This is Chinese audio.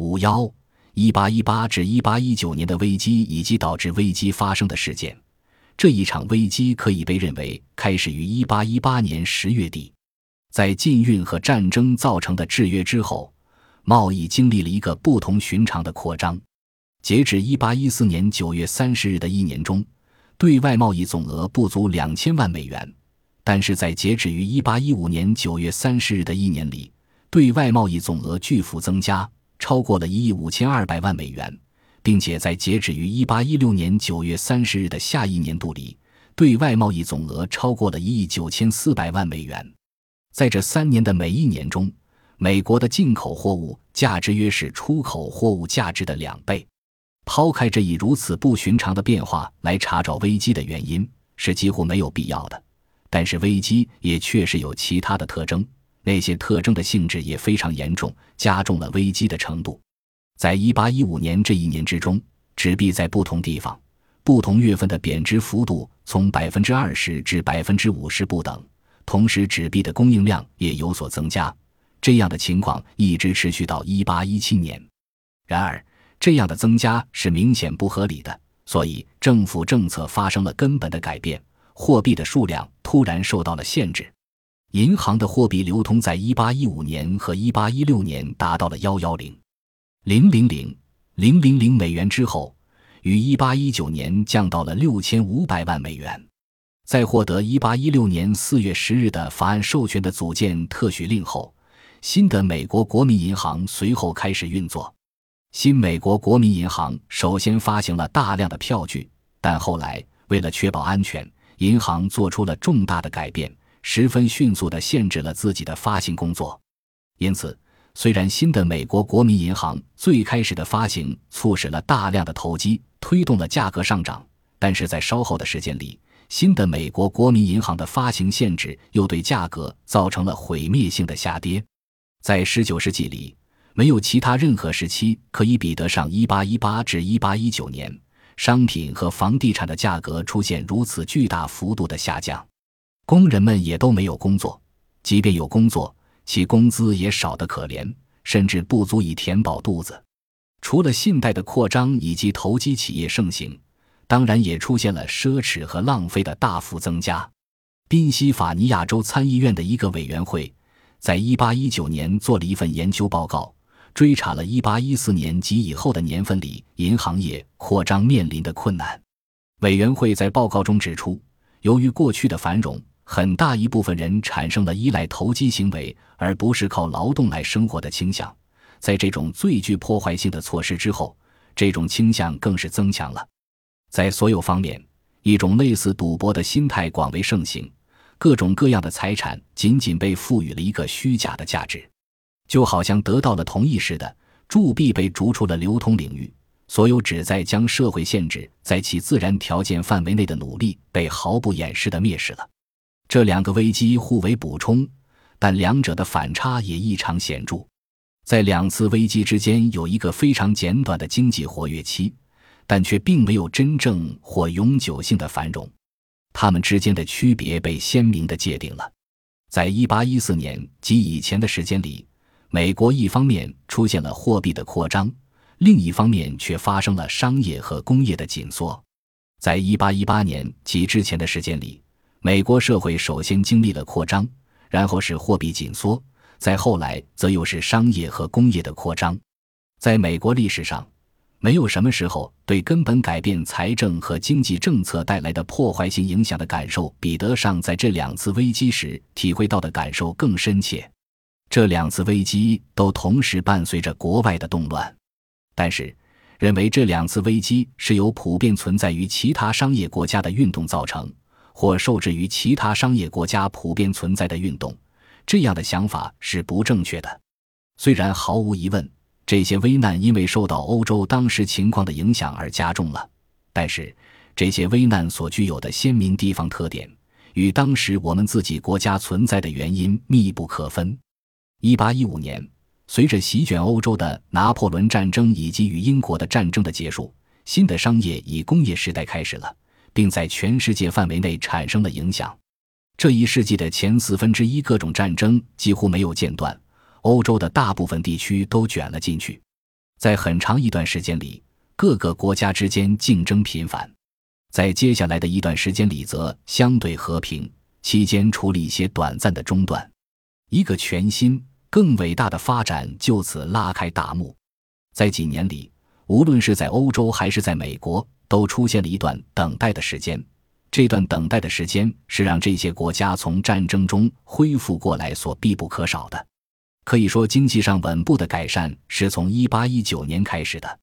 五幺一八一八至一八一九年的危机以及导致危机发生的事件。这一场危机可以被认为开始于一八一八年十月底，在禁运和战争造成的制约之后，贸易经历了一个不同寻常的扩张。截止一八一四年九月三十日的一年中，对外贸易总额不足两千万美元，但是在截止于一八一五年九月三十日的一年里，对外贸易总额巨幅增加，超过了一亿五千二百万美元。并且在截止于一八一六年九月三十日的下一年度里，对外贸易总额超过了一亿九千四百万美元。在这三年的每一年中，美国的进口货物价值约是出口货物价值的两倍。抛开这一如此不寻常的变化来查找危机的原因，是几乎没有必要的。但是危机也确实有其他的特征，那些特征的性质也非常严重，加重了危机的程度。在一八一五年这一年之中，纸币在不同地方、不同月份的贬值幅度从百分之二十至百分之五十不等。同时，纸币的供应量也有所增加。这样的情况一直持续到一八一七年。然而，这样的增加是明显不合理的，所以政府政策发生了根本的改变，货币的数量突然受到了限制。银行的货币流通在一八一五年和一八一六年达到了幺幺零。零零零零零零美元之后，于一八一九年降到了六千五百万美元。在获得一八一六年四月十日的法案授权的组建特许令后，新的美国国民银行随后开始运作。新美国国民银行首先发行了大量的票据，但后来为了确保安全，银行做出了重大的改变，十分迅速地限制了自己的发行工作。因此。虽然新的美国国民银行最开始的发行促使了大量的投机，推动了价格上涨，但是在稍后的时间里，新的美国国民银行的发行限制又对价格造成了毁灭性的下跌。在19世纪里，没有其他任何时期可以比得上1818至1819年，商品和房地产的价格出现如此巨大幅度的下降，工人们也都没有工作，即便有工作。其工资也少得可怜，甚至不足以填饱肚子。除了信贷的扩张以及投机企业盛行，当然也出现了奢侈和浪费的大幅增加。宾夕法尼亚州参议院的一个委员会，在1819年做了一份研究报告，追查了1814年及以后的年份里银行业扩张面临的困难。委员会在报告中指出，由于过去的繁荣。很大一部分人产生了依赖投机行为而不是靠劳动来生活的倾向，在这种最具破坏性的措施之后，这种倾向更是增强了。在所有方面，一种类似赌博的心态广为盛行，各种各样的财产仅仅被赋予了一个虚假的价值，就好像得到了同意似的。铸币被逐出了流通领域，所有旨在将社会限制在其自然条件范围内的努力被毫不掩饰地蔑视了。这两个危机互为补充，但两者的反差也异常显著。在两次危机之间有一个非常简短的经济活跃期，但却并没有真正或永久性的繁荣。它们之间的区别被鲜明地界定了。在1814年及以前的时间里，美国一方面出现了货币的扩张，另一方面却发生了商业和工业的紧缩。在1818年及之前的时间里。美国社会首先经历了扩张，然后是货币紧缩，再后来则又是商业和工业的扩张。在美国历史上，没有什么时候对根本改变财政和经济政策带来的破坏性影响的感受比得上在这两次危机时体会到的感受更深切。这两次危机都同时伴随着国外的动乱，但是认为这两次危机是由普遍存在于其他商业国家的运动造成。或受制于其他商业国家普遍存在的运动，这样的想法是不正确的。虽然毫无疑问，这些危难因为受到欧洲当时情况的影响而加重了，但是这些危难所具有的鲜明地方特点，与当时我们自己国家存在的原因密不可分。一八一五年，随着席卷欧洲的拿破仑战争以及与英国的战争的结束，新的商业与工业时代开始了。并在全世界范围内产生了影响。这一世纪的前四分之一，各种战争几乎没有间断，欧洲的大部分地区都卷了进去。在很长一段时间里，各个国家之间竞争频繁。在接下来的一段时间里，则相对和平，期间出了一些短暂的中断。一个全新、更伟大的发展就此拉开大幕。在几年里，无论是在欧洲还是在美国，都出现了一段等待的时间。这段等待的时间是让这些国家从战争中恢复过来所必不可少的。可以说，经济上稳步的改善是从1819年开始的。